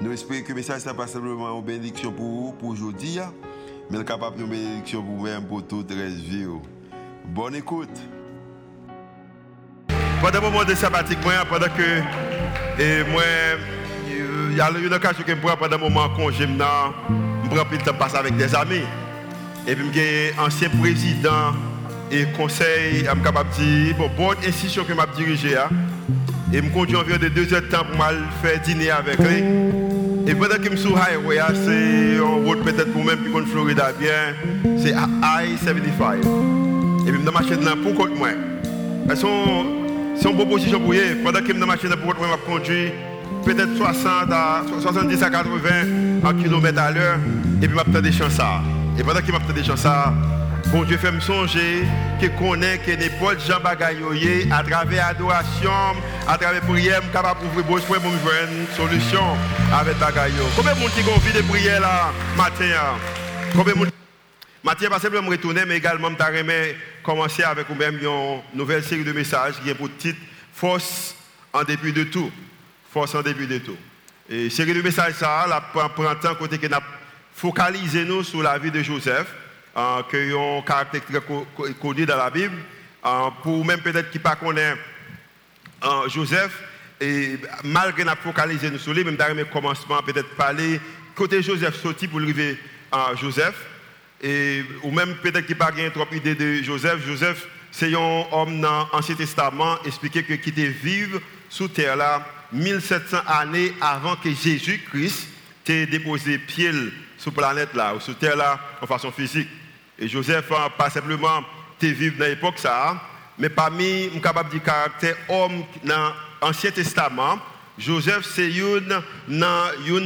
Nous espérons que le message n'est pas simplement une bénédiction pour vous, pour aujourd'hui, mais capable de bénédiction pour vous-même, pour toute la vie. Bonne écoute. Pendant le moment de sabbatique, moi, pendant que et moi, il y a une occasion que je prends pendant le moment congé, je prends plus de temps passer avec des amis. Et puis, suis ancien président et conseil, je suis capable de bon, bonne institution que je dirigée, et je conduis environ de deux heures de temps pour faire dîner avec lui. Et pendant que je suis sur highway, c'est en route peut-être pour même qui connaît Florida bien, c'est I-75. Et puis, je machine là pour contre moi. C'est une proposition pour eux. Pendant que je la machine pour contre moi, je conduis peut-être 60 à 70 à 80 km à l'heure. Et puis, je m'attends des chansons. Et pendant que je m'attends des chansons, Bon Dieu fait me songer que connaît que n'importe Jean Bagayoye à travers adoration, à travers prière, capable d'ouvrir bouche pour me jouer une solution avec Bagayo. Combien de monde qui ont envie de prier là matin hein? Combien de monde Mathieu, pas simplement me retourner, mais également me commencer avec vous-même une nouvelle série de messages qui est pour titre Force en début de tout. Force en début de tout. Et série de messages, ça, la prend temps côté que nous focalisé nous sur la vie de Joseph. Euh, qui ont un caractère très connu dans la Bible. Euh, pour même peut-être qui ne connaissent pas euh, Joseph, et malgré la focalisé sur lui, même dans le commencement, peut-être parler côté Joseph sorti pour arriver à Joseph. Et, ou même peut-être qui pas trop idée de Joseph. Joseph, c'est un homme dans l'Ancien Testament, expliqué que qui était vivre sous terre là 1700 années avant que Jésus-Christ ait déposé pied sur la planète là, ou sur terre là, en façon physique. Et Joseph, hein, pas simplement te vivre dans l'époque ça, mais parmi, je capable de caractère homme dans l'Ancien Testament, Joseph, c'est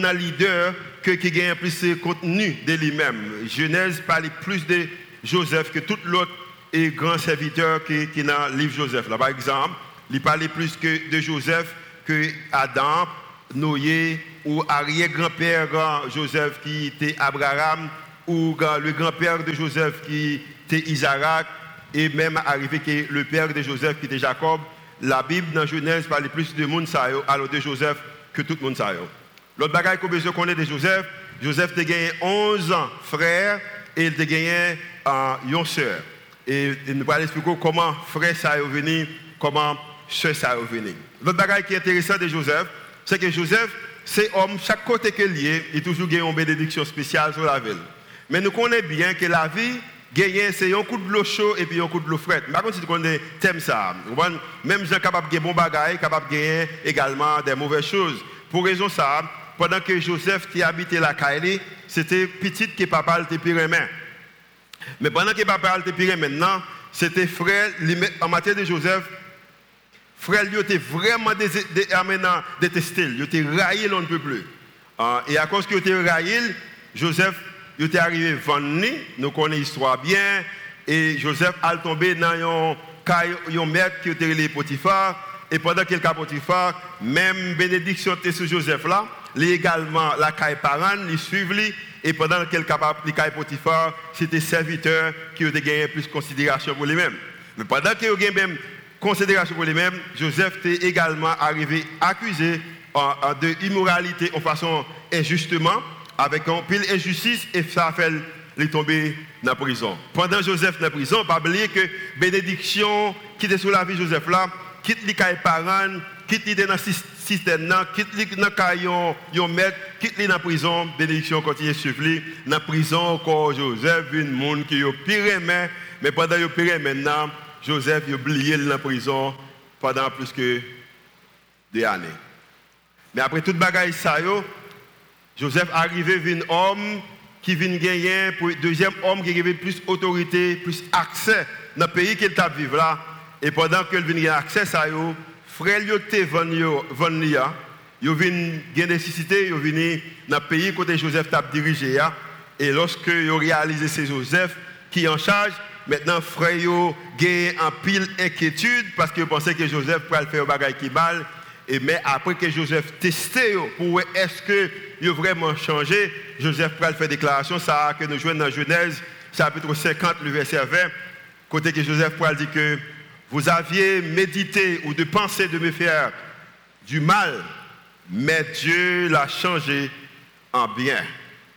un leader qui gagne plus de contenu de lui-même. Genèse parle plus de Joseph que tout l'autre et grand serviteur qui, qui dans le livre Joseph. Là, par exemple, il parle plus que de Joseph que Adam, Noé ou arrière-grand-père Joseph qui était Abraham ou le grand-père de Joseph qui était Isaac, et même arrivé que le père de Joseph qui était Jacob, la Bible dans Genèse parle plus de monde alors de Joseph que tout le L'autre bagaille qu'on besoin de Joseph, Joseph a gagné 11 frères et il a gagné euh, une soeur. Et nous allons expliquer comment frère ça est venu, comment soeur ça est venu. L'autre bagaille qui est intéressant de Joseph, c'est que Joseph, c'est homme, chaque côté qu'il est, il a toujours gagné une bénédiction spéciale sur la ville. Mais nous connaissons bien que la vie, c'est un coup de l'eau chaud et puis un coup de l'eau fraîche. Par contre, si tu connais thème ça, même gens capable de bon bagaille, capable de également des mauvaises choses. Pour raison ça, pendant que Joseph qui habitait la Kaili, c'était petit que papa était pire main. Mais pendant que papa était pire maintenant, c'était frère, en matière de Joseph, frère lui était vraiment détesté, il était raillé, on ne peut plus. Ah, et à cause qu'il était raillé, Joseph il était arrivé vendre, nous connaissons l'histoire bien, et Joseph a tombé dans un maître qui était les Potiphar, et pendant qu'il était Potiphar, même bénédiction était sur Joseph là, légalement la caille parent, il suivait et pendant qu'il caille Potiphar, c'était serviteur qui avait gagné plus de considération pour lui-même. Mais pendant qu'il a gagné même considération pour lui-même, Joseph était également arrivé accusé de immoralité en façon injustement avec un pile injustice et ça fait les tomber dans la prison. Pendant Joseph dans la prison, pas oublier que bénédiction qui était sur la vie de Joseph là, quitte les parents, quitte les dans le système, quitte les dans le maître, quitte les dans la prison, bénédiction continue à suivre. Dans la prison encore Joseph, une monde qui a pire mais pendant qu'il a pire maintenant, Joseph a oublié dans la prison pendant plus que des années. Mais après toute bagaille ça, Joseph arrivé un homme qui vient gagner, pour deuxième homme qui avait plus autorité, plus accès dans le pays qu'il vivre là. Et pendant qu'il vient gagner accès à eux, frère était venu ils viennent des nécessité, ils viennent dans le pays côté Joseph t'a dirigé. Et lorsque ont réalisé c'est Joseph qui est en charge, maintenant frère ont en pile inquiétude parce qu'ils pensaient que Joseph pourrait faire un bagage qui mal. Et mais après que Joseph testé pour voir est-ce que il a vraiment changé, Joseph pourrait faire déclaration ça que nous jouons dans Genèse chapitre 50 le verset 20 côté que Joseph pourrait dire que vous aviez médité ou de penser de me faire du mal mais Dieu l'a changé en bien.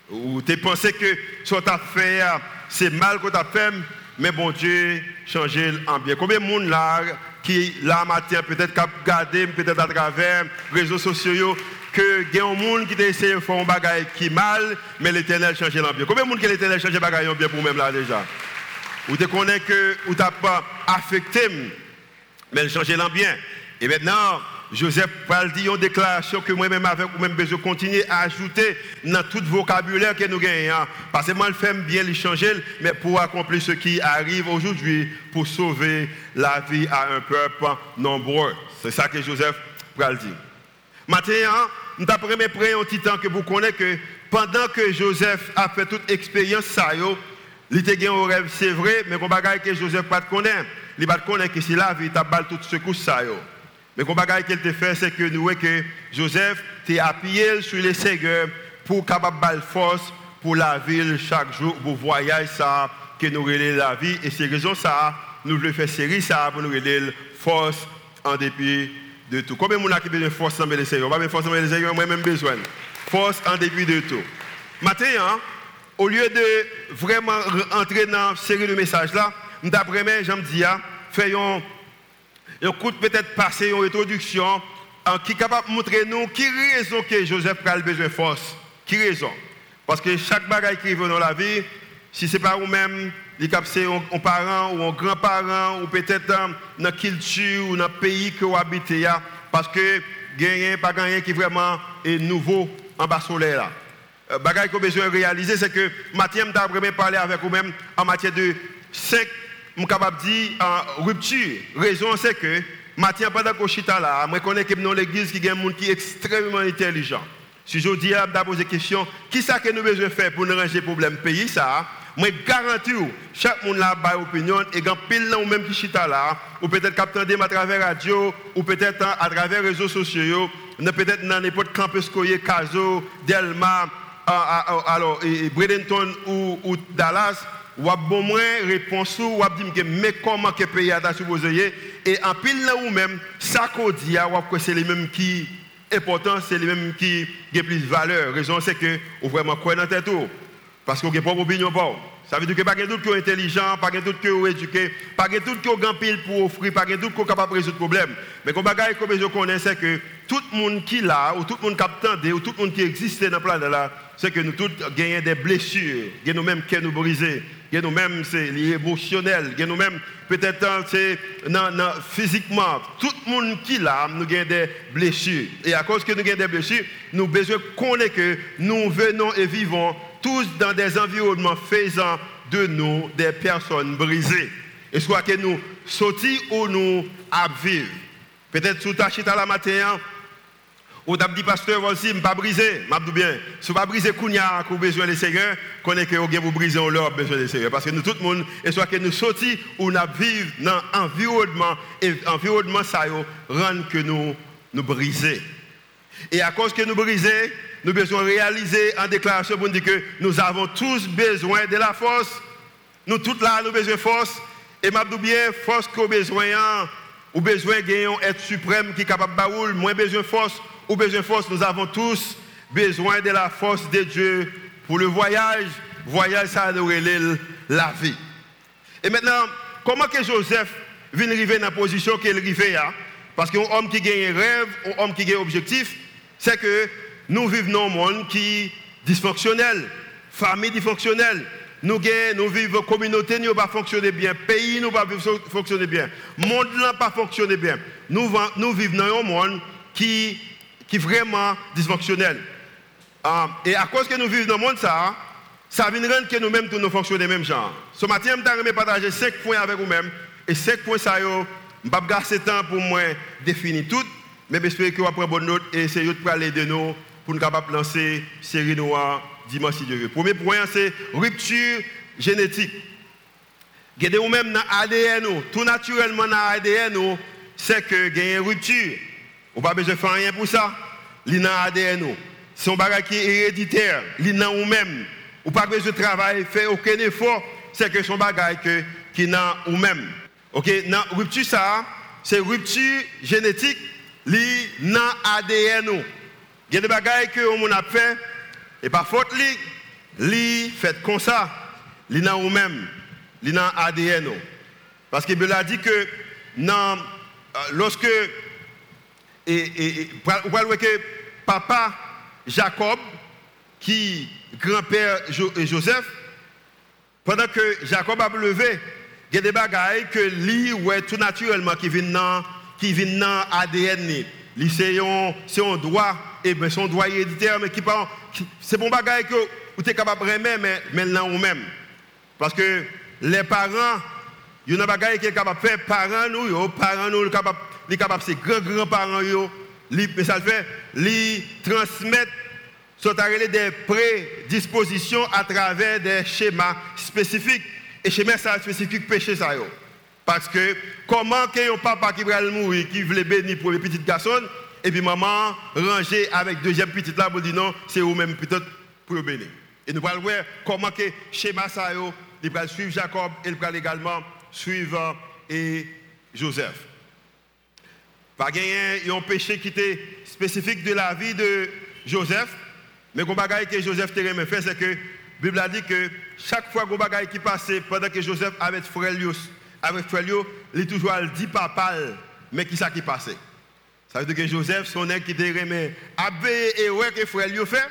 Ou tu pensé que ce que tu as fait, c'est mal que tu as fait, mais bon Dieu changé en bien. Combien de monde là qui, là, matin, peut-être a regardé, peut-être à travers réseaux sociaux, que y a un monde qui de faire un bagage qui mal, mais l'éternel changé en bien. Combien de monde que l'éternel changé bagage en bien pour même là déjà? Ou tu connais que, ou tu n'as pas affecté, mais il changé en bien. Et maintenant, Joseph parle dit une déclaration que moi-même avec vous-même besoin continuer à ajouter dans tout vocabulaire que nous gagnons. Parce que moi, le fais bien les changer, mais pour accomplir ce qui arrive aujourd'hui, pour sauver la vie à un peuple nombreux. C'est ça que Joseph parle dit. Maintenant, nous avons pris un petit temps que vous connaissez que pendant que Joseph a fait toute expérience, ça, il était un rêve, c'est vrai, mais qu'on ne que Joseph pas connaît. Il ne connaît que c'est la vie, il a tout ce coup, ça. Mais le bagage qu'il te fait, c'est que nous voyons que Joseph t'a appuyé sur les Seigneur pour capable de force pour la ville chaque jour, pour voyager ça, que nous relève la vie. Et c'est raison ça, nous voulons faire série ça pour nous relève force en dépit de tout. Combien de gens qui besoin de force dans les Seigneur? Pas force dans moi-même besoin. Force en dépit de tout. Maintenant, hein, au lieu de vraiment entrer dans la série de messages là, d'après moi, j'aime dire, faisons et écoute peut-être passer une introduction qui est capable de montrer nous qui raison que Joseph a besoin de force. Qui raison? Parce que chaque bagaille qui arrive dans la vie, si ce n'est pas vous-même, c'est un parent ou un grand-parent ou peut-être dans la culture ou dans le pays que vous habitez, parce que gagner pas gagner qui vraiment est nouveau en bas soleil là. Euh, bagaille qu'on besoin de réaliser, c'est que Mathieu m'a parler avec vous-même en matière de cinq je suis capable de dire rupture. Raison, c'est que, maintenant, pendant que je suis là, je connais que dans l'église, il y a des gens qui sont extrêmement intelligents. Si je dis, je poser la question, qui est-ce que nous de faire pour nous ranger le problème pays ça? Je garantis, chaque monde a une opinion et quand pile ou même qui là, ou peut-être capter à travers la radio, ou peut-être à travers les réseaux sociaux, peut-être dans n'importe campus Caso, Delma, alors, Bradenton ou Dallas, ou a bon moins réponse ou a dit mais comment que pays a supposé et en pile là ou même ça qu'on dit ou c'est les mêmes qui important c'est les mêmes qui ont plus de valeur. Raison c'est que ou vraiment quoi dans tête parce qu'on a pas opinion pas ça veut dire que pas de doute que intelligent pas de doute que éduqué pas de doute que grand pile pour offrir pas de doute qu'on capable de résoudre problème mais comme comme je connais c'est que tout le monde qui là ou tout le monde qui ou tout le monde qui existe dans le plan là c'est que nous tous gagnons des blessures, nous même qui nous brisés, nous-mêmes, c'est émotionnel, nous-mêmes, peut-être, c'est physiquement. Tout le monde qui l'a, nous avons des blessures. Et à cause que nous avons des blessures, nous besoin connaître que nous venons et vivons tous dans des environnements faisant de nous des personnes brisées. Et soit que nous sortons ou nous à. Peut-être sous ta à la matin, ou t'as dit, pasteur, aussi, je pas briser. Je bien, si pas briser Kounia, vous besoin des Seigneur, connaissez que vous briser, on leur besoin des Seigneur. Parce que nous, tout le monde, et soit que nous sortions ou nous vivons dans un environnement, et l'environnement, ça rend que nous nous. Et à cause que nous briser, nous besoin réaliser en déclaration pour dire que nous avons tous besoin de la force. Nous, tous là, nous besoin de force. Et je bien, force qu'on besoin, ou besoin d'un être suprême qui est capable de moins besoin de force ou besoin de force, nous avons tous besoin de la force de Dieu pour le voyage. Voyage, ça nous la vie. Et maintenant, comment que Joseph vient arriver dans la position qu'il arrivé là Parce qu'un homme qui gagne un rêve, un homme qui gagne un objectif, c'est que nous vivons dans un monde qui est dysfonctionnel, famille dysfonctionnelle. Nous, nous vivons communauté, nous pas fonctionner bien, pays nous pas fonctionner bien, monde n'a pas fonctionner bien. Nous, nous vivons dans un monde qui qui est vraiment dysfonctionnel. Ah, et à cause que nous vivons dans le monde, ça, ça vient rendre que nous-mêmes nous fonctionnons même genre. Ce matin, je vais partager 5 points avec vous-même. Et 5 points, ça, je vais pas temps pour moi définir tout. Mais j'espère que vous prendre bonne note et c'est qui parler de nous pour nous capables de série noire dimanche si Dieu veut. Premier point, c'est rupture génétique. Gardez ou même dans l'ADN, tout naturellement dans l'ADN, c'est que il y a une rupture. On pas besoin de faire rien pour ça. Il dans l'ADN. C'est un bagage qui est héréditaire. Dans ou même. Ou pas besoin de travail, faire aucun effort. C'est que son bagage qui est ou même. Ok, dans rupture ça, c'est rupture génétique, li dans ADN. Il y a des bagages que on a fait et par faute li, fait comme ça, li dans ou même, li dans ADN. Parce que Bible a dit que dans, euh, lorsque et, et, et que papa Jacob qui grand-père Joseph pendant que Jacob a levé il y a des bagailles que lui, ouais, tout naturellement, qui viennent dans qui dans ADN. C'est un droit, et ben son droit héréditaire, mais qui c'est bon bagaille que vous êtes capable de remettre, mais maintenant ou même. Parce que les parents, il y a des bagaille qui sont capables de faire, parents nous, yo, parents nous, les capables, c'est grands-grands-parents, mais ça le fait, les transmettre des prédispositions à travers des schémas spécifiques et chez moi, ça spécifique péché ça. Parce que comment un papa qui va mourir, qui veut bénir pour les petits garçons, et puis maman ranger avec deuxième petite là pour dire non, c'est vous-même peut-être pour bénir. Et nous allons voir comment que schéma ça, il va suivre Jacob et il va également suivre et Joseph. Pas gagner un péché qui était spécifique de la vie de Joseph, mais bagaille que Joseph t'a fait, c'est que la Bible a dit que chaque fois qu'on bagaille qui passait, pendant que Joseph avec frère avec frère il toujours dit papa, mais qui ça qui passait? Ça veut dire que Joseph, son nègre qui était remis, avait erreur que frère fait,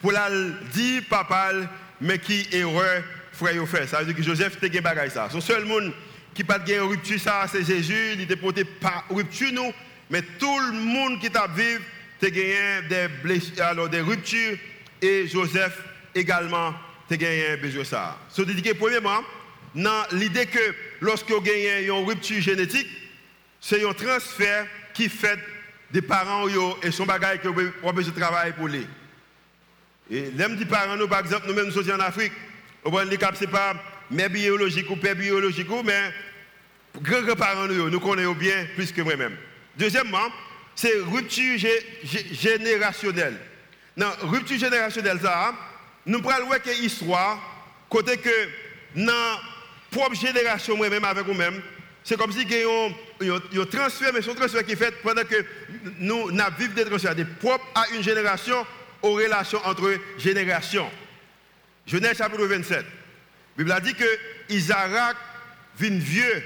pour la dire papa, mais qui erreur frère fait? Ça veut dire que Joseph était un bagaille ça. Son seul monde qui pas de rupture ça, c'est Jésus, il était porté pas rupture nous, mais tout le monde qui t'a vécu, a gagné des blessures, alors des ruptures, et Joseph également tu gagné besoin ça. So, que premièrement, dans l'idée que lorsque vous gagnez une rupture génétique, c'est un transfert qui fait des parents et son bagage que vous besoin de travailler pour lui. Et les des parents, nous, par exemple, nous-mêmes, nous sommes en Afrique. Au point ce n'est pas mère biologique ou père biologique, mais grands-parents, nous, nous connaissons bien plus que moi-même. Deuxièmement, c'est rupture générationnelle. Dans rupture générationnelle, ça, nous prenons voir que l'histoire, côté que dans propre génération, moi-même avec vous-même, c'est comme si y a un transfert, mais ce transfert qui est fait pendant que nous vivons des transferts des propres à une génération aux relations entre générations. Genèse chapitre 27. Bible a dit que Isaac vient vieux.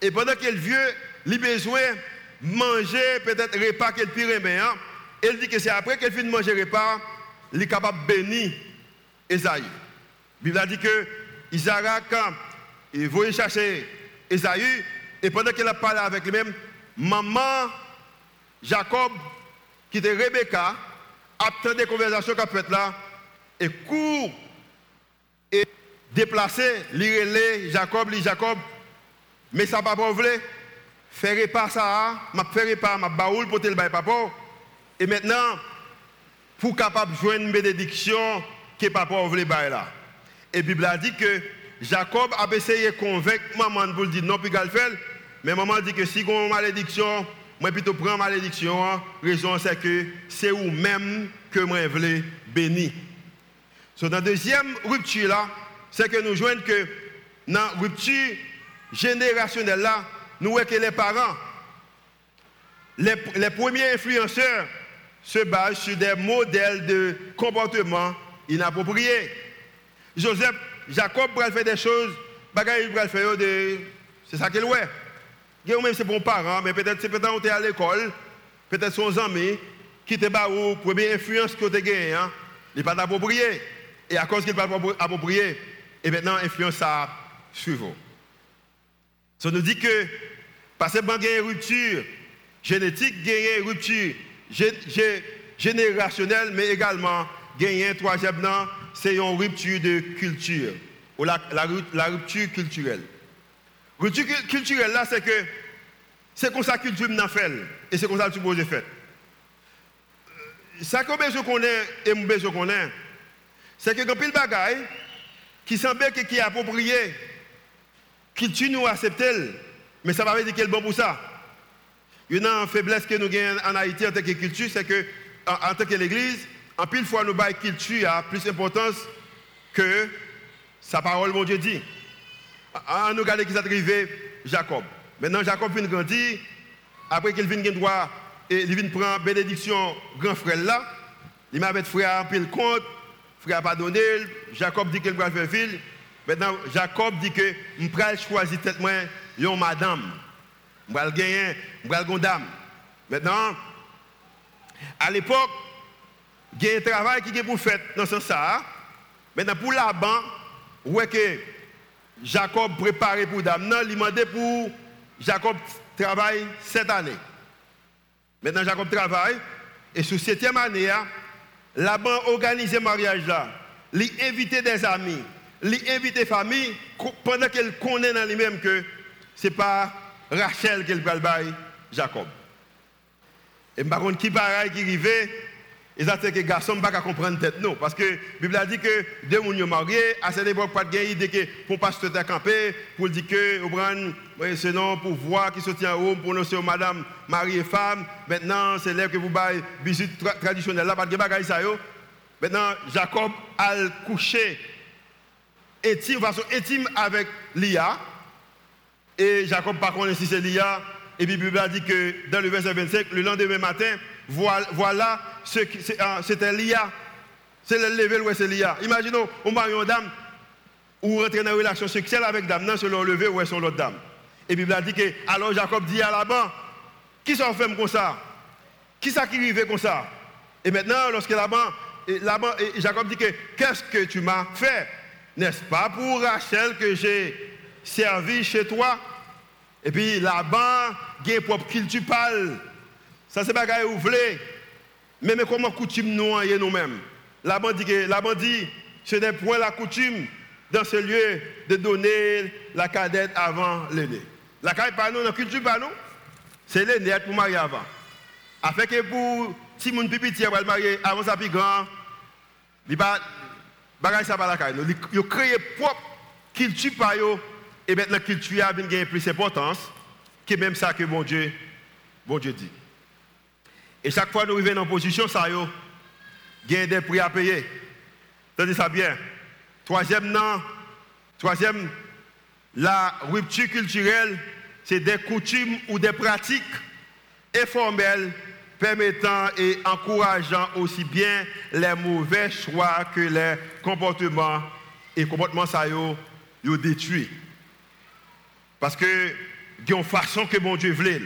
Et pendant qu'il est vieux, il a besoin de manger peut-être repas qu'il pire hein. Il dit que c'est après qu'il finit de manger repas, il est capable de bénir Esaïe. La Bible a dit que Isaac, il voulait chercher Esaïe, et pendant qu'il a parlé avec lui-même, maman Jacob, qui était Rebecca, a des conversations qu'a faites là, et court et déplacé, l'irélé, Jacob, li Jacob, mais ça pas voulu faire pas ça, m'a faire pas ma baoul pour le papa. Et maintenant, pour capable jouer une bénédiction, que papa voulait bailler là. Et Bible a dit que Jacob a essayé de convaincre maman pour dire non, puis faire. Mais maman dit que si on a malédiction, moi plutôt prends malédiction. Hein. raison c'est que c'est vous-même que moi voulais bénir. So, dans la deuxième rupture là, c'est que nous joignons que dans la rupture générationnelle nous voyons que les parents, les, premiers influenceurs se basent sur des modèles de comportement inapproprié. Joseph, Jacob pourrait faire des choses, bagaille pourrait faire de. C'est ça qu'il ouais. Même c'est bon parent, mais peut-être c'est peut-être on est à l'école, peut-être son ami qui te bat ou première influence que tu as gagné, hein, il n'est pas approprié. Et à cause qu'il n'est pas approprié, et maintenant l'influence ça suit. Ça nous dit que, parce que une rupture génétique, a une rupture générationnelle, mais également gagner un troisième c'est une rupture de culture, ou la, rupture culturelle. Rupture culturelle, là, c'est que C'est comme ça que Dieu m'a fait. Et c'est comme ça que tu peux faire. Ça que je connais et je connais, c'est que quand il bagaille qui semble qui est approprié, qu'il tue nous accepter, mais ça ne veut pas dire qu'il est bon pour ça. Une faiblesse que nous avons en Haïti en tant que culture, c'est que en, tant que l'Église, en pile fois nous bail culture a plus d'importance que sa parole, mon Dieu dit. En nous regardons qui s'est arrivé, Jacob. Maintenant, Jacob vient grandir, après qu'il vient droit, il vient prendre bénédiction grand frère là, il m'a fait frère en pile compte, frère a pardonné, Jacob dit qu'il va faire ville. Maintenant, Jacob dit que je vais choisir tête moi une madame. Je vais gagner, je vais une dame. Maintenant, à l'époque, il y a un travail qui est pour faire dans ce sens. Maintenant, pour Laban, ouais que Jacob préparé pour dame, non, il demandé pour Jacob travailler cette année. Maintenant, Jacob travaille, et sur septième année, Laban organise le mariage là. Il invite des amis, il invite des familles, pendant qu'elle connaît dans lui-même que ce n'est pas Rachel qu'elle va Jacob. Et par contre, qui pareil qui arrivait, et ça c'est que les garçons ne pas comprendre tête non. Parce que la Bible a dit que deux personnes mariés, à cette époque, pas de idée que pour pasteur de camper, pour dire que, c'est non, pour voir qui se tient en haut, pour nous madame, mari et femme. Maintenant, c'est là que vous baillez visite traditionnelle là, pas de bagaille ça Maintenant, Jacob a couché intime, façon intime avec Lia. Et Jacob, par contre, si c'est Lia, et puis la Bible a dit que dans le verset 25, le lendemain matin, voilà, ah, c'était Lia. C'est le lever où c'est Lia. Imaginons, on marie une dame, ou rentrer dans une relation sexuelle avec dame, non, c'est le lever où est l'autre dame. Et Bible a dit que, alors Jacob dit à Laban, qui s'en fait comme ça? Qui ça qui vivait comme ça Et maintenant, lorsque Laban, et, Laban, et Jacob dit que, qu'est-ce que tu m'as fait? N'est-ce pas pour Rachel que j'ai servi chez toi Et puis Laban, il propre qu'il tu parles. Ça, c'est bagaille ou voulez. Mais, comment coutume nous nous-mêmes? Laban dit que Laban dit, ce n'est point la coutume dans ce lieu de donner la cadette avant l'aîné. La cadette par nous, la culture par nous, c'est l'aîné pour marier avant. Afin que pour si mon petit va marier avant sa plus grand, il pas bagaille ça pas la caille. Il crée propre culture par eux et maintenant la culture a plus d'importance que même ça que mon Dieu, bon Dieu dit. Et chaque fois que nous arrivons en position, ça y a des prix à payer. Tenez ça bien. Troisième, non. Troisième, la rupture culturelle, c'est des coutumes ou des pratiques informelles permettant et encourageant aussi bien les mauvais choix que les comportements et comportements ça yo, détruit. Parce que il y a une façon que mon Dieu voulait,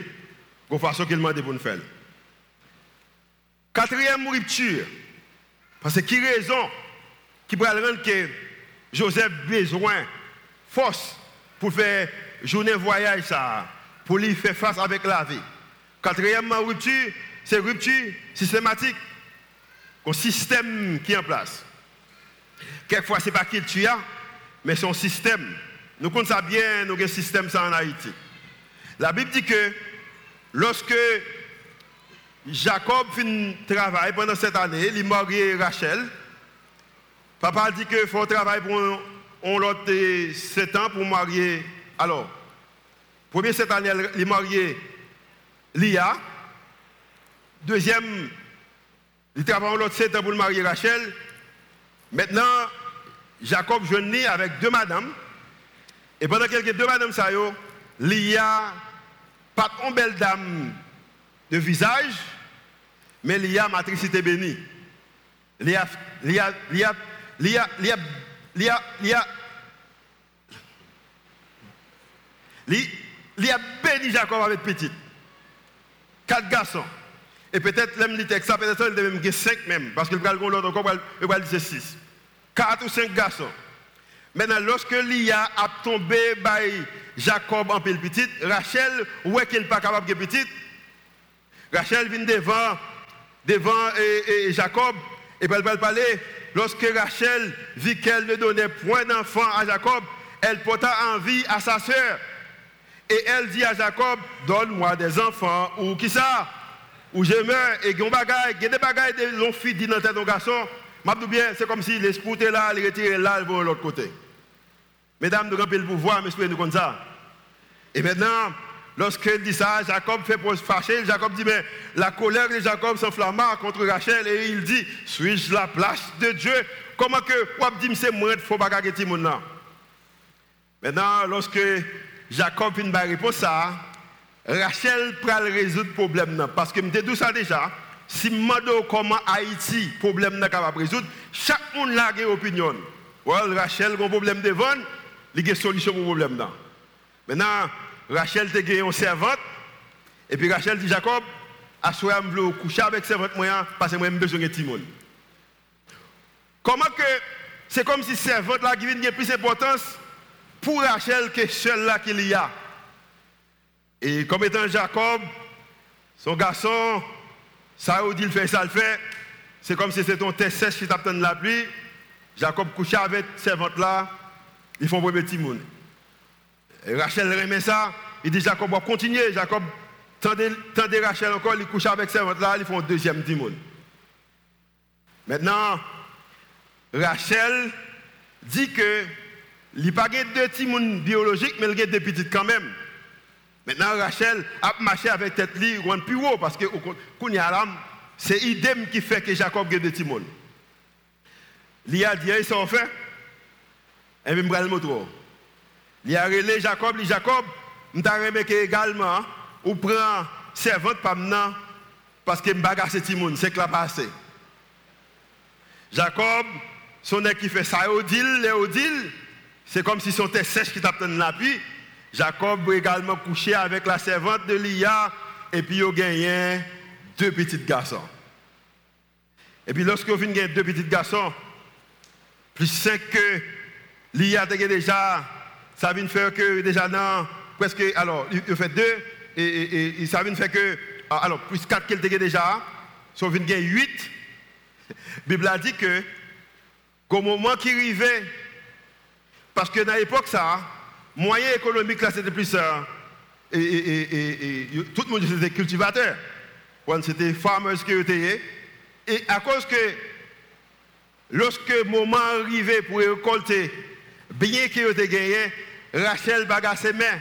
une façon qu'il m'a dit pour nous faire. Quatrième rupture, parce que qui raison qui pourrait rendre que Joseph besoin force pour faire journée voyage ça, pour lui faire face avec la vie. Quatrième rupture, c'est rupture systématique, un système qui est en place. Quelquefois, ce n'est pas qu'il tu as, mais son système. Nous connaissons bien, nous avons un système ça en Haïti. La Bible dit que lorsque Jacob finit travail pendant cette année, il marié Rachel. Papa dit qu'il faut travailler pour on l'autre 7 ans pour marier. Alors, premier cette année, il marié Lia. Deuxième, il travaille l'autre 7 ans pour marier Rachel. Maintenant, Jacob jeune avec deux madames. Et pendant quelques deux madames, ça y Lia, pas une belle dame de visage, mais Lia matricité bénie. Lia, Lia, Lia, Lia, Lia, Lia, Lia, Lia béni Jacob avec petit. Quatre garçons. Et peut-être, l'aime dit ça, peut-être il devait même cinq même, parce qu'il va le l'autre encore, il va six. Quatre ou cinq garçons. Maintenant, lorsque Lia a tombé by Jacob en pile petit, Rachel, est qu'elle n'est pas capable de petite, Rachel vient devant, devant et, Jacob, et elle va parler. Lorsque Rachel vit qu'elle ne donnait point d'enfant à Jacob, elle porta envie à sa sœur. Et elle dit à Jacob, donne-moi des enfants, ou qui ça? Ou je meurs, et y a des bagailles de longues filles dit dans tête garçon. bien, c'est comme si l'esprit était là, il retirait là, il va de l'autre côté. Mesdames, nous avons le pouvoir, mais nous comme ça. Et maintenant, lorsqu'elle dit ça, Jacob fait pour se fâcher. Jacob dit, mais la colère de Jacob s'enflamma contre Rachel et il dit, suis-je la place de Dieu? Comment que, dit, c'est moi, il faut pas Maintenant, lorsque Jacob vient de répondre ça, Rachel prend résoudre le problème. Parce que je dit ça déjà. Si je demande comment Haïti, le problème n'est capable de résoudre, chaque monde a une opinion. Rachel a un problème devant, il a une solution pour le problème. Maintenant, Rachel a une servante, et puis Rachel dit Jacob, moment je veux coucher avec servante parce que moi j'ai besoin de Timon. Comment que c'est comme si servante là qui vient plus d'importance pour Rachel que seul là qu'il y a. Et comme étant Jacob, son garçon, ça dit il fait, ça le fait. C'est comme si c'était ton test sèche qui t'attend la pluie. Jacob couchait avec servante là, ils font premier petit monde. Rachel remet ça, il dit Jacob va continuer. Jacob tendez, Rachel encore, il couche avec servante là, ils font deuxième petit monde. Maintenant, Rachel dit que il n'y a pas deux petits biologiques, mais il y a deux petites quand même. Maintenant, Rachel a marché avec tête li, ou plus haut, parce que c'est idem qui fait que Jacob a deux monde. Il a dit, ils sont fait. Et puis, je le. Il a relé Jacob, il Jacob, je remarqué également, ou prend servante pas maintenant, parce que je bagasse ce petit monde, c'est que passé. Jacob, son qui fait ça, Odile, c'est comme si son tête sèche qui t'attend l'appui. Jacob également couché avec la servante de Lia et puis il a gagné deux petits garçons. Et puis lorsque vous gagné deux petits garçons, plus cinq que Lia a déjà, ça vient faire que déjà non, presque, alors il fait deux, et, et, ça vient faire que, ah, alors plus quatre qu'elle a déjà, ça vient gagner huit. La Bible a dit que, qu'au moment qui arrivait, parce que dans l'époque, ça, moyen économique, là, c'était plus ça. Et, et, tout le monde était cultivateur. C'était farmers qui étaient. Et à cause que, lorsque le moment arrivait pour récolter, bien qu'il ait gagné, Rachel bagasse ses mains.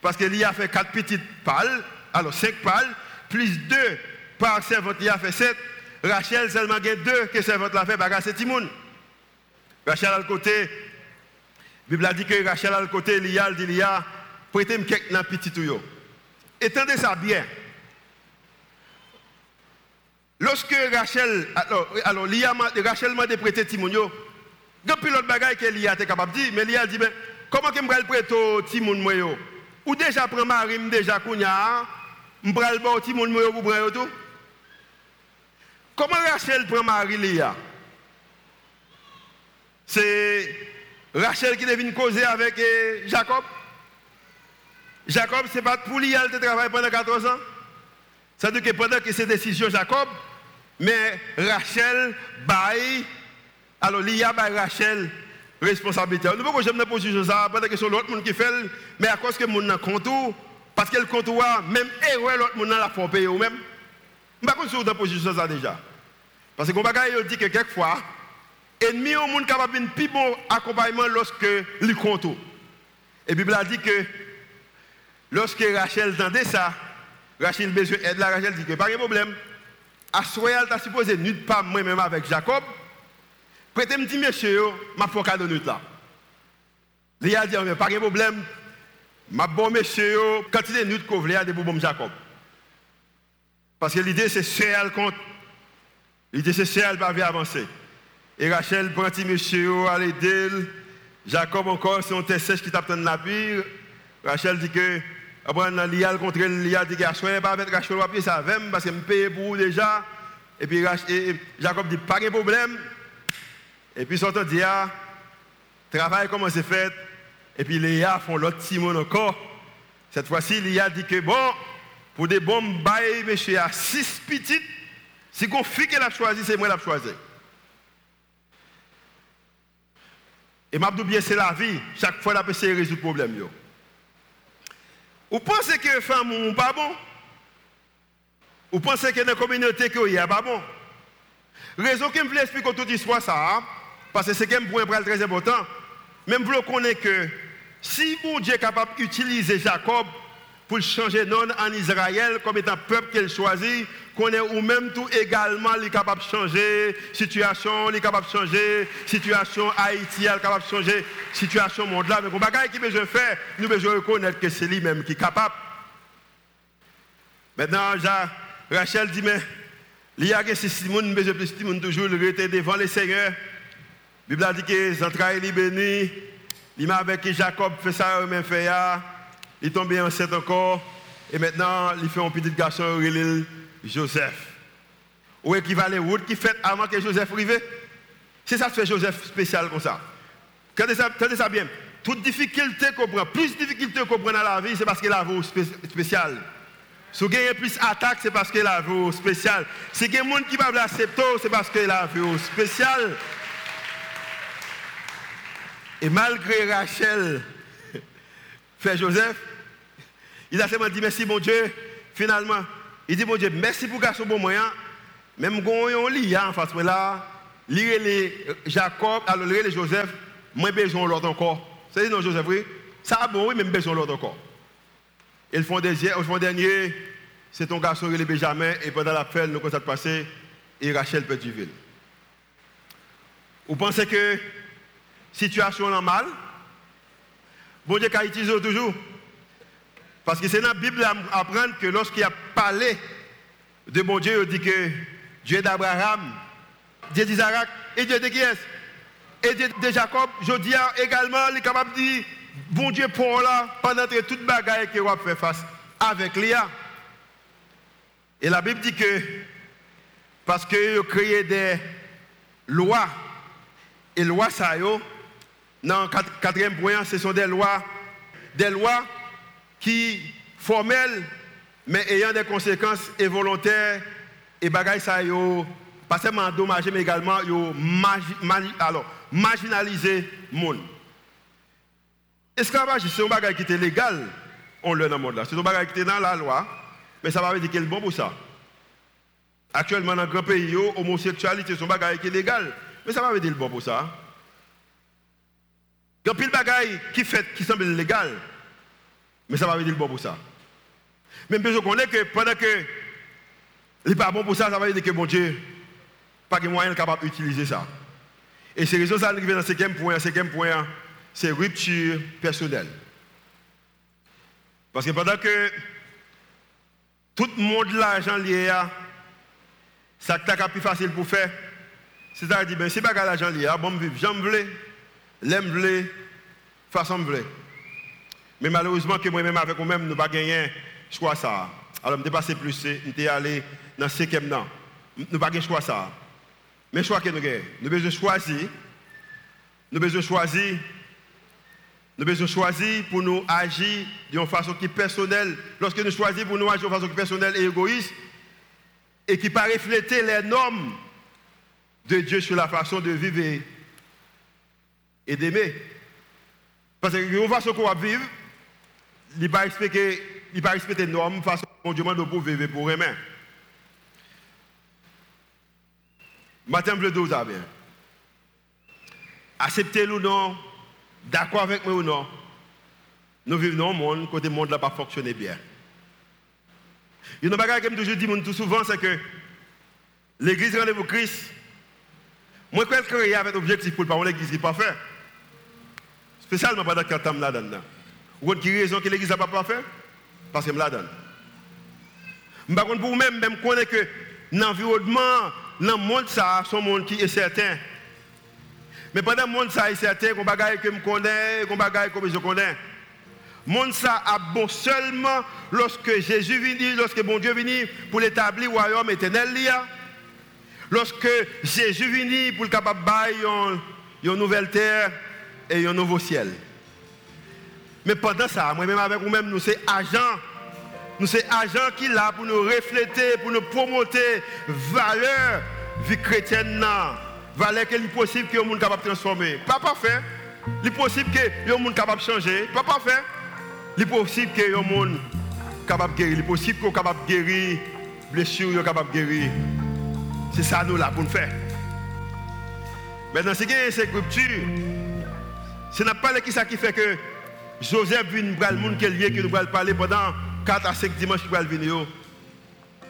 Parce qu'il a fait quatre petites pales, alors cinq pales, plus deux par servante, il a fait sept. Rachel seulement gagné deux que servante l'a fait bagasser Timoun. Rachel à le côté, Bible a dit que Rachel a le côté, Lia dit Lia, prêtez-moi quelques petit tout. Étendez ça bien. Lorsque Rachel, alors, alors Rachel m'a prêté Timonio, depuis l'autre bagaille que Lia était capable de dire, mais Lia dit, ben, comment que je vais prêter Timon moi Ou déjà prend Marie, déjà Kounya, je vais le Timon moi pour tout? Comment Rachel prend Marie Lia? C'est Rachel qui devine causer avec eh, Jacob. Jacob, ce n'est pas pour lui de travailler pendant 14 ans. Ça veut dire que pendant que c'est décision Jacob, mais Rachel baille, alors Lia Rachel responsabilité. Nous ne pouvons jamais poser ça pendant que c'est l'autre monde qui fait, mais à cause que mon n'a contour, parce que le contour, même erreur l'autre monde la faut payer ou même. Je ne sais pas si ça déjà. Parce que on dit que quelquefois, ennemi au monde capable de plus bon accompagnement lorsque il compte. Et la Bible a dit que lorsque Rachel entendait ça, Rachel besoin d'aide, la Rachel dit que pas de problème. À elle supposé nuit pas moi-même avec Jacob. Prêtez-moi dit monsieur, ma faut cadeau là. Il a dit mais pas de problème. Ma bon monsieur, quand il est nuit qu'on voulait de bon Jacob. Parce que l'idée c'est elle compte. L'idée c'est elle va avancer. Et Rachel prend petit monsieur à l'aider. Jacob encore, c'est un test sèche qui t'attend la pire. Rachel dit que, après, l'IA, le contraire, l'IA dit que, soyez pas avec Rachel papier, ça va, parce que je paye pour vous déjà. Et puis Jacob dit, pas de problème. Et puis, son dit, ah, travail comment c'est fait? Et puis, Léa font l'autre Simon encore. Cette fois-ci, Léa dit que, bon, pour des bombes, bail, monsieur, à six petites, si qu'on fait qu'elle a choisi, c'est moi qui l'ai choisi. Et m'a bien c'est la vie. Chaque fois, la de résoudre le problème. Vous pensez que femme n'est pas bon Vous pensez que dans la communauté qu'il y a pas bon? Raison que je voulais expliquer toute l'histoire ça, parce que c'est un point très important. Même vous connaissez que si mon Dieu est capable d'utiliser Jacob pour changer non en Israël comme étant peuple qu'il choisit, qu'on est ou même tout également est capable de changer situation, est capable de changer situation Haïti, est capable de changer situation monde là. Mais ce qui besoin faire, nous besoin reconnaître que c'est lui-même qui est capable. Maintenant, Rachel dit, mais il y a que si Simon besoin plus Simon toujours le devant le Seigneur. Bible a dit que les entrailles sont bénies. Il m'a avec Jacob fait ça, même fait il est tombé enceinte encore. Et maintenant, il fait un petit garçon, Joseph. Ou équivalent route qui fait avant que Joseph arrive? C'est ça que fait Joseph spécial comme ça. Tenez ça, ça bien. Toute difficulté qu'on prend, plus de difficulté qu'on prend dans la vie, c'est parce qu'il a un spécial. Si vous avez plus d'attaques, c'est parce qu'il a un spécial. Si il y a des gens qui ne l'accepter, c'est parce qu'il a un spécial. Et malgré Rachel fait Joseph, il a seulement dit merci mon Dieu. Finalement, il dit mon Dieu, merci pour garçon bon moyen. Même quand on lit en face là, lire les Jacob, alors lire les Joseph, moi besoin l'autre encore. C'est non Joseph oui. Ça a bon oui, même besoin l'autre encore. Et le fond dernier, c'est ton garçon le Benjamin et pendant l'appel nous ça passer et Rachel Petitville. Vous pensez que situation mal? Bon Dieu a utilisé toujours. Parce que c'est dans la Bible apprendre que lorsqu'il a parlé de mon Dieu, il dit que Dieu d'Abraham, Dieu d'Isaac et Dieu de qui est Et Dieu de Jacob, je dis également, il est capable de dire, bon Dieu pour là, pendant toute bagaille qu'il va faire face avec Léa. Et la Bible dit que, parce a créé des lois, et lois ça, dans le quatrième point, ce sont des lois, des lois qui formelles, mais ayant des conséquences involontaires et bagaille ça yo pas seulement endommagé mais également yo monde. Esclavage c'est un bagage qui était légal on le dans le monde là, c'est un bagage qui était dans la loi mais ça va veut dire qu'il est bon pour ça? Actuellement dans le grand pays l'homosexualité c'est un bagage qui est légal mais ça va veut dire bon pour ça? Il y a pile bagaille qui fait qui semble légal mais ça va veut dire bon pour ça. Même je connais que pendant que n'est pas bon pour ça, ça veut dire que mon Dieu, pas de moyen capable d'utiliser ça. Et c'est raison ça qui dans le cinquième point. Cinquième point, c'est rupture personnelle. Parce que pendant que tout le monde l'argent lié à ça qui est plus facile pour faire, c'est-à-dire, ben, si pas l'argent lié à bon vivre, j'en veux, l'aime veux, façon. Mais malheureusement, que moi-même, avec moi-même, nous pas gagné choix ça. Alors, je passé plus, je suis allé dans le cinquième Nous n'avons pas gagné choix ça. Mais choix que nous avons, nous devons choisir. Nous devons choisir. Nous devons choisir pour nous agir d'une façon qui est personnelle. Lorsque nous choisissons pour nous agir de façon qui est personnelle et égoïste, et qui pas refléter les normes de Dieu sur la façon de vivre d'aimer. Parce que une façon qu'on va vivre, il ne il pas respecter les normes façon dont Dieu demande pour vivre pour aimer. Matin bleu 12 bien. Acceptez-le ou non, d'accord avec moi ou non, nous vivons dans un monde côté le monde n'a pas fonctionné bien. Il y a une chose que je dis tout souvent, c'est que l'église rendez-vous Christ, moi je crois avec l'objectif pour ne pas l'église qui pas fait. Spécialement pendant qu'il y a là-dedans. Vous avez raison que l'église n'a pas fait Parce que je la donne. Par contre, pour vous-même, même connaître que l'environnement, le monde, ça, c'est un monde qui est certain. Mais pendant le monde, ça est certain, qu'on bagaille que je connais, qu'on bagaille comme je connais. Le monde, ça a bon seulement lorsque Jésus vient, lorsque bon Dieu vient pour l'établir royaume éternel. Lorsque Jésus vient pour le capable de une nouvelle terre et un nouveau ciel. Mais pendant ça, moi-même avec vous-même, nous sommes agents. Nous sommes agents qui là pour nous refléter, pour nous promouvoir valeur vie chrétienne. Valeur qu'il est possible que monde capable de transformer. Pas parfait. Il est possible que monde capable de changer. Pas parfait. Il est possible que monde capable de guérir. Il est possible qu'on capable de guérir blessure, capable de guérir. C'est ça nous là pour nous faire. Maintenant, c'est que cette rupture, ce n'est pas qui ça qui fait que Joseph vient le monde qui est que nous parler pendant 4 à 5 dimanches va venir.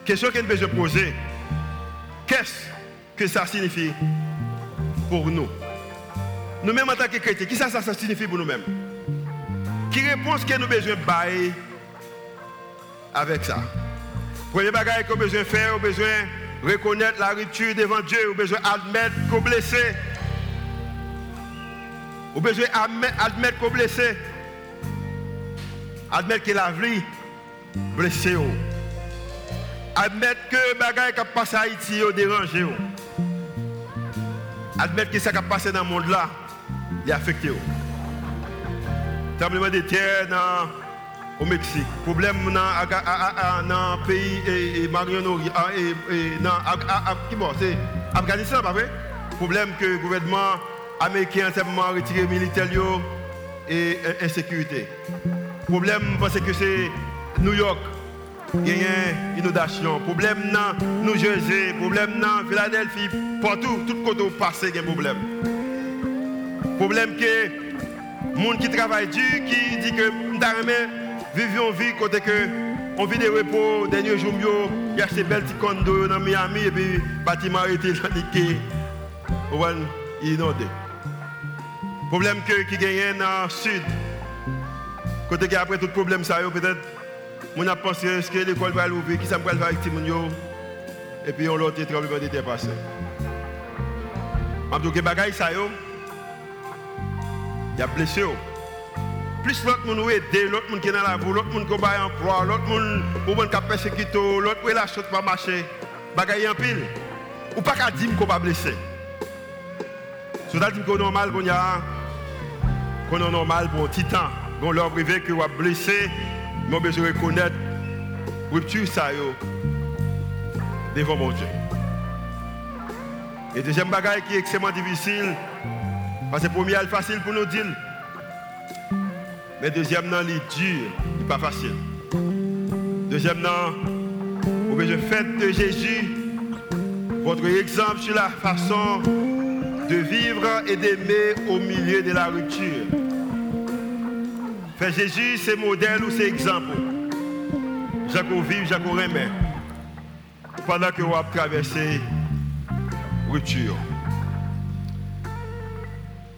Question que nous devons poser. Qu'est-ce que ça signifie pour nous? Nous-mêmes en tant que chrétiens, qu'est-ce que ça, signifie pour nous-mêmes? Qui réponse que nous besoin bailler avec ça? Premier bagage qu'on besoin faire, on besoin reconnaître la rupture devant Dieu, on besoin d'admettre qu'on blessé. A besoin d'admettre qu'on est blessé. Admettre que la vie blessé. Admettre que les choses qui passé à Haïti ont dérangé. Admettre que ce qui passé dans le monde là, il a affecté. Tremblement de terre au Mexique. Problème dans le pays et, Mariano et, dans Afghanistan, pas vrai? Problème que le gouvernement américain a simplement retiré militaire et insécurité. Problème parce que c'est New York il y a une inondation. Problème dans New Jersey, problème dans Philadelphie, partout, tout côté où passé, il y a un problème. Problème que les gens qui travaillent dur, qui dit que nous vivons une vie côté que on vit des repos, dernier jour, il y a ces belles petits condos dans Miami et puis le bâtiment arrêté, que il inondé. Problème que, qui gagne dans le sud, côté que après tout problème, ça peut-être on a pensé est-ce que l'école va l'ouvrir, qui ça va faire avec Timounio? Et puis on l'a été tremblement de terre passé. Dis que bagaille ça. Il y a blessé. Plus l'autre monde aide, l'autre monde qui est dans la voie, l'autre monde qui a emploi, l'autre monde qui a persécuté, l'autre qui la chose pas marcher. Bagaille en pile. Ou pas qu'à dire qu'on pas blessé. C'est à dire qu'on est normal qu'on y a qu'on est normal pour un temps. Qu'on leur privé que vous blessé nous avons besoin reconnaître la rupture ça devant mon Dieu. Et deuxième bagage qui est extrêmement difficile, parce que premier est facile pour nous dire. Mais deuxième non, il est dur, il n'est pas facile. Deuxième non, vous besoin faire de Jésus votre exemple sur la façon de vivre et d'aimer au milieu de la rupture. Mais Jésus, c'est modèle ou c'est exemple. Jacques vivre, Jacques remet. Pendant que vous avez traversé rupture.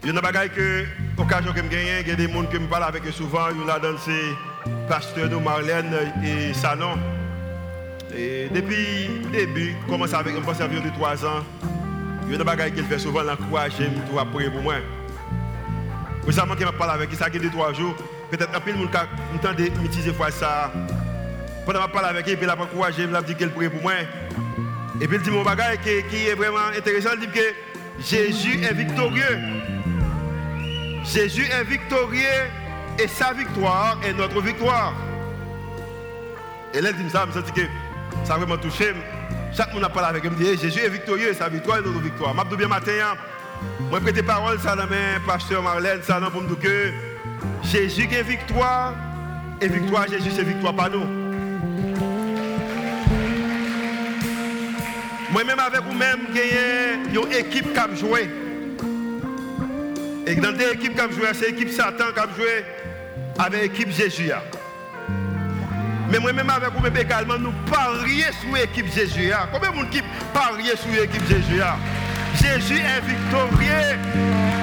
Il y a des choses que, occasion que je gagne, il y a des gens qui me parlent avec souvent. Il y a dans ces pasteurs de Marlène et Salon. Et depuis le début, commence avec un à de 3 ans. Il y a des choses qu'il fait souvent l'encourager, tout après pour moi. Récemment, m'a parlé avec lui, ça a été 3 jours. Peut-être un peu de monde qui m'utiliser fois ça. Pendant que je avec lui, il a encouragé, il a dit qu'il prie pour moi. Et puis il dit mon bagage qui, est vraiment intéressant, il dit que Jésus est victorieux. Jésus est victorieux et sa victoire est notre victoire. Et là, il dit ça, je me que ça a vraiment touché. Chaque monde a parlé avec me dit Jésus est victorieux sa victoire est notre victoire. Je bien matin, hein. moi prêter parole ça dans mes pasteur Marlène, ça pour me dire Jésus qui est victoire, et victoire, Jésus c'est victoire par nous. Moi-même avec vous-même, j'ai une équipe qui a joué. Et dans des équipes qui ont joué, c'est l'équipe Satan qui a joué avec l'équipe Jésus. Mais moi-même avec vous-même également, nous parions sur l'équipe Jésus. Combien de monde qui parie sur l'équipe Jésus Jésus est victorieux.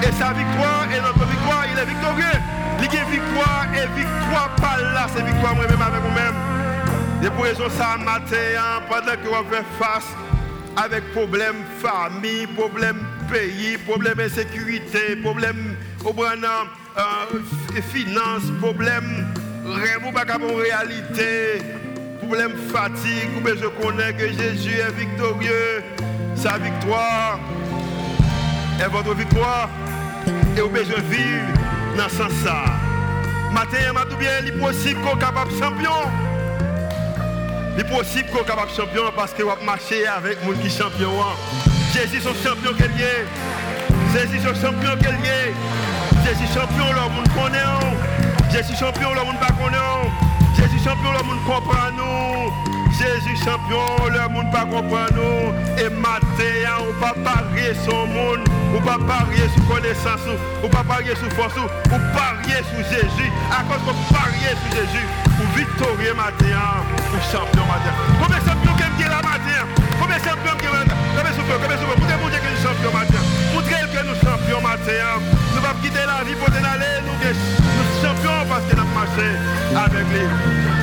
Et sa victoire est notre victoire. Il est victorieux. Il y a victoire et victoire par là. C'est victoire moi-même avec vous-même. Et pour raison ça matin, pendant que vous faites face avec problème famille, problème pays, problème insécurité, problème au euh, finance, problème rêve ou réalité, problème fatigue, je connais que Jésus est victorieux. Sa victoire est votre victoire et vous besoin vivre dans ce sens. Matin, je bien, il est possible qu'on soit capable champion. Il est possible qu'on soit capable champion parce que vous marcher avec les gens qui sont champions. Jésus est champion qu'elle est. Jésus est champion qu'elle est. Jésus champion, le monde connaît. Jésus champion, le monde pas connaît. Jésus champion, le monde comprend nous. Jésus champion, le monde pas comprend nous. Et matin, on pas parier son monde, on pas parier sur connaissance, on pas parier sur force, on parier sur Jésus. À cause qu'on parier sur Jésus, pour victorieux matin, pour champion matin. Combien de champions qui est là matin? Combien de champions qui est là? Combien de champions? Combien de champions? Démontrer que nous champions matin. Montrer que nous champions matin. Nous allons quitter la vie pour aller, nous sommes champions parce que nous marché avec lui.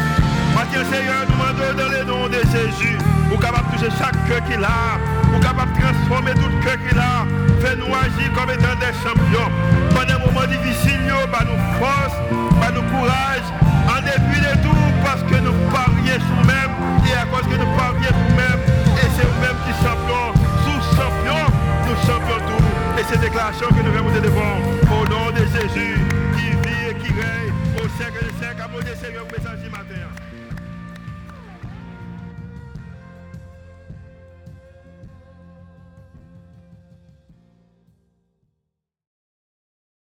Seigneur, nous demandons dans le nom de Jésus, pour capable toucher chaque cœur qu'il a, pour capable transformer tout cœur qu'il a, fais-nous agir comme étant des champions. Pendant des moments difficiles, par nos force, par nos courage, en début de tout, parce que nous parions nous-mêmes, et à cause que nous parions nous-mêmes, et c'est nous-mêmes qui champions, sous champions, nous champions tout. Et c'est déclaration que nous remontons devant, au nom de Jésus, qui vit et qui règne, au siècle des siècles, à mon Seigneur, message